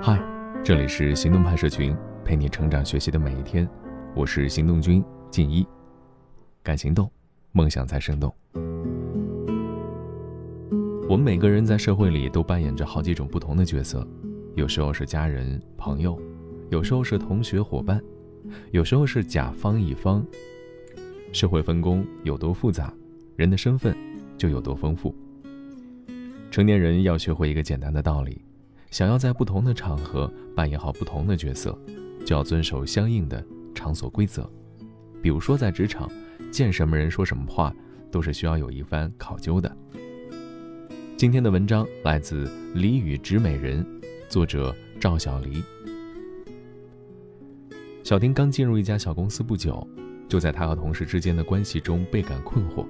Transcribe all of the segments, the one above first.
嗨，这里是行动派社群，陪你成长学习的每一天。我是行动君静一，敢行动，梦想才生动。我们每个人在社会里都扮演着好几种不同的角色，有时候是家人、朋友，有时候是同学、伙伴，有时候是甲方、乙方。社会分工有多复杂，人的身份就有多丰富。成年人要学会一个简单的道理：想要在不同的场合扮演好不同的角色，就要遵守相应的场所规则。比如说，在职场，见什么人说什么话，都是需要有一番考究的。今天的文章来自《俚语直美人》，作者赵小黎。小丁刚进入一家小公司不久，就在他和同事之间的关系中倍感困惑。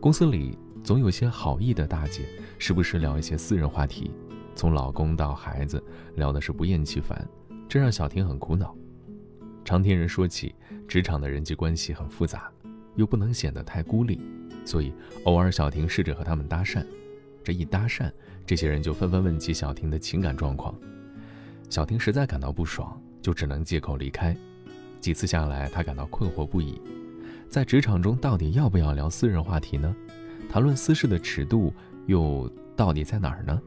公司里。总有些好意的大姐，时不时聊一些私人话题，从老公到孩子，聊的是不厌其烦，这让小婷很苦恼。常听人说起，职场的人际关系很复杂，又不能显得太孤立，所以偶尔小婷试着和他们搭讪。这一搭讪，这些人就纷纷问起小婷的情感状况。小婷实在感到不爽，就只能借口离开。几次下来，她感到困惑不已，在职场中到底要不要聊私人话题呢？谈论私事的尺度又到底在哪儿呢？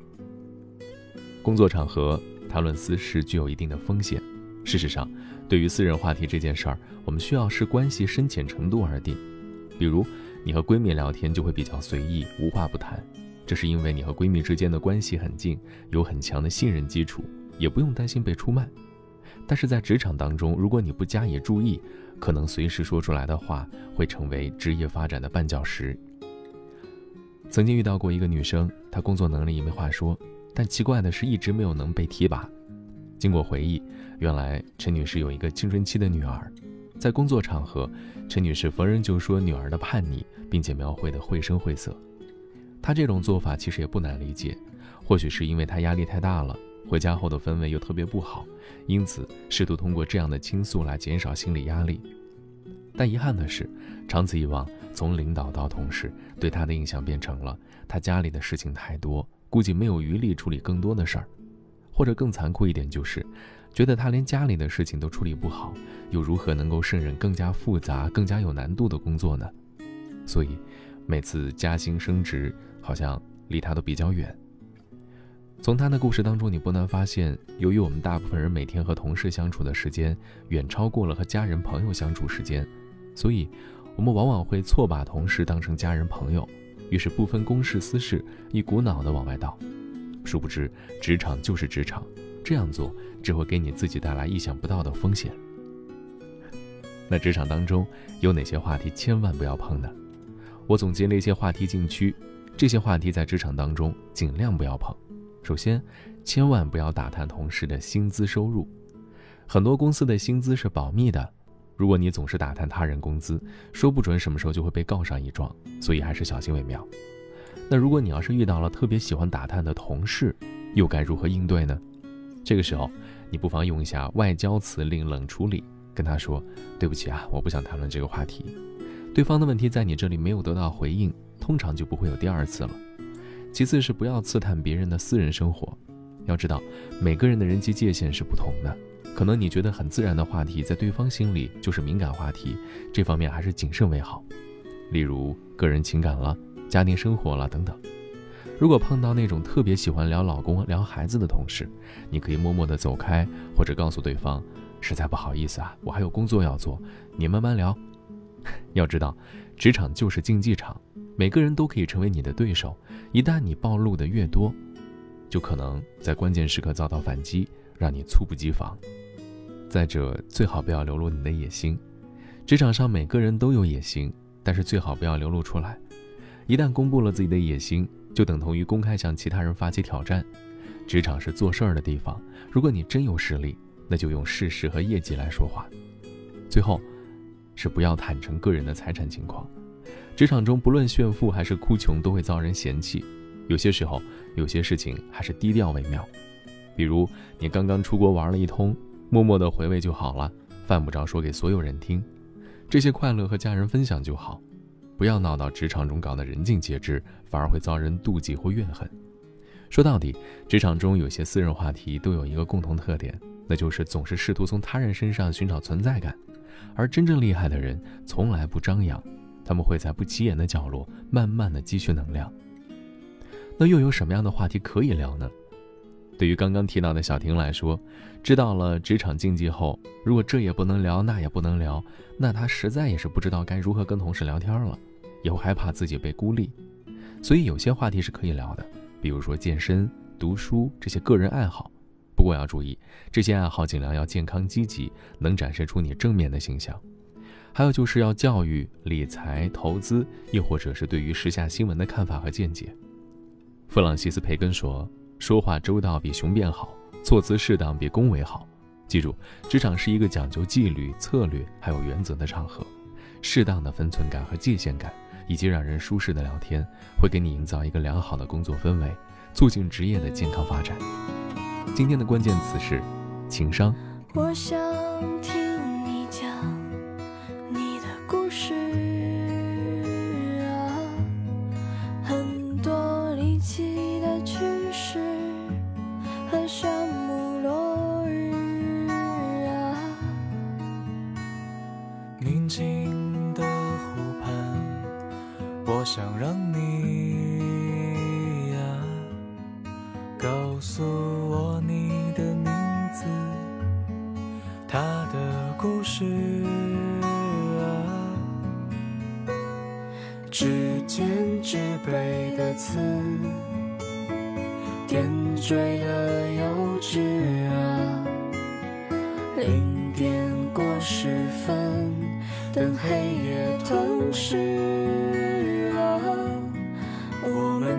工作场合谈论私事具有一定的风险。事实上，对于私人话题这件事儿，我们需要视关系深浅程度而定。比如，你和闺蜜聊天就会比较随意，无话不谈，这是因为你和闺蜜之间的关系很近，有很强的信任基础，也不用担心被出卖。但是在职场当中，如果你不加以注意，可能随时说出来的话会成为职业发展的绊脚石。曾经遇到过一个女生，她工作能力没话说，但奇怪的是一直没有能被提拔。经过回忆，原来陈女士有一个青春期的女儿，在工作场合，陈女士逢人就说女儿的叛逆，并且描绘的绘声绘色。她这种做法其实也不难理解，或许是因为她压力太大了，回家后的氛围又特别不好，因此试图通过这样的倾诉来减少心理压力。但遗憾的是，长此以往，从领导到同事，对她的印象变成了她家里的事情太多，估计没有余力处理更多的事儿，或者更残酷一点就是，觉得他连家里的事情都处理不好，又如何能够胜任更加复杂、更加有难度的工作呢？所以，每次加薪升职，好像离他都比较远。从他的故事当中，你不难发现，由于我们大部分人每天和同事相处的时间远超过了和家人朋友相处时间。所以，我们往往会错把同事当成家人朋友，于是不分公事私事，一股脑的往外倒。殊不知，职场就是职场，这样做只会给你自己带来意想不到的风险。那职场当中有哪些话题千万不要碰呢？我总结了一些话题禁区，这些话题在职场当中尽量不要碰。首先，千万不要打探同事的薪资收入，很多公司的薪资是保密的。如果你总是打探他人工资，说不准什么时候就会被告上一状，所以还是小心为妙。那如果你要是遇到了特别喜欢打探的同事，又该如何应对呢？这个时候，你不妨用一下外交辞令冷处理，跟他说：“对不起啊，我不想谈论这个话题。”对方的问题在你这里没有得到回应，通常就不会有第二次了。其次是不要刺探别人的私人生活，要知道每个人的人际界限是不同的。可能你觉得很自然的话题，在对方心里就是敏感话题，这方面还是谨慎为好。例如个人情感了、家庭生活了等等。如果碰到那种特别喜欢聊老公、聊孩子的同事，你可以默默地走开，或者告诉对方：“实在不好意思啊，我还有工作要做，你慢慢聊。”要知道，职场就是竞技场，每个人都可以成为你的对手。一旦你暴露的越多，就可能在关键时刻遭到反击，让你猝不及防。再者，最好不要流露你的野心。职场上每个人都有野心，但是最好不要流露出来。一旦公布了自己的野心，就等同于公开向其他人发起挑战。职场是做事儿的地方，如果你真有实力，那就用事实和业绩来说话。最后，是不要坦诚个人的财产情况。职场中不论炫富还是哭穷，都会遭人嫌弃。有些时候，有些事情还是低调为妙。比如，你刚刚出国玩了一通。默默的回味就好了，犯不着说给所有人听。这些快乐和家人分享就好，不要闹到职场中搞得人尽皆知，反而会遭人妒忌或怨恨。说到底，职场中有些私人话题都有一个共同特点，那就是总是试图从他人身上寻找存在感。而真正厉害的人从来不张扬，他们会在不起眼的角落慢慢的积蓄能量。那又有什么样的话题可以聊呢？对于刚刚提到的小婷来说，知道了职场禁忌后，如果这也不能聊，那也不能聊，那她实在也是不知道该如何跟同事聊天了，也会害怕自己被孤立。所以有些话题是可以聊的，比如说健身、读书这些个人爱好。不过要注意，这些爱好尽量要健康积极，能展示出你正面的形象。还有就是要教育、理财、投资，又或者是对于时下新闻的看法和见解。弗朗西斯·培根说：“说话周到比雄辩好，措辞适当比恭维好。”记住，职场是一个讲究纪律、策略还有原则的场合，适当的分寸感和界限感，以及让人舒适的聊天，会给你营造一个良好的工作氛围，促进职业的健康发展。今天的关键词是情商。我想听告诉我你的名字，他的故事啊，指尖纸背的刺，点缀的幼稚啊，零点过十分，等黑夜吞噬，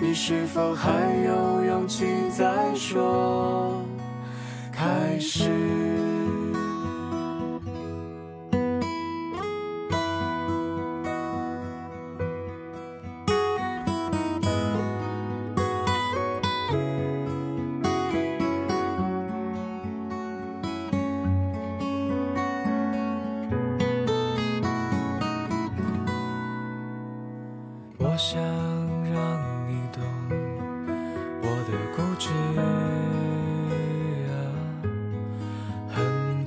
你是否还有勇气再说开始？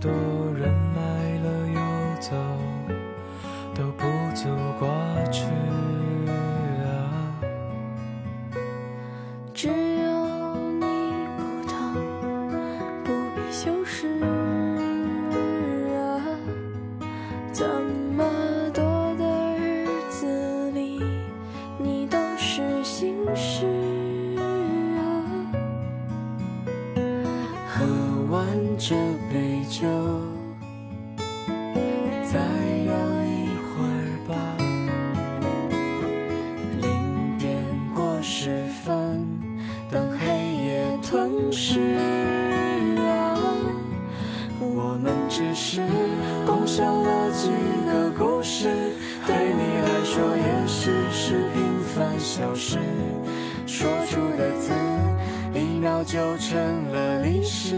很故事啊，我们只是共享了几个故事，对你来说也许是平凡小事。说出的字，一秒就成了历史。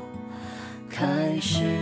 开始。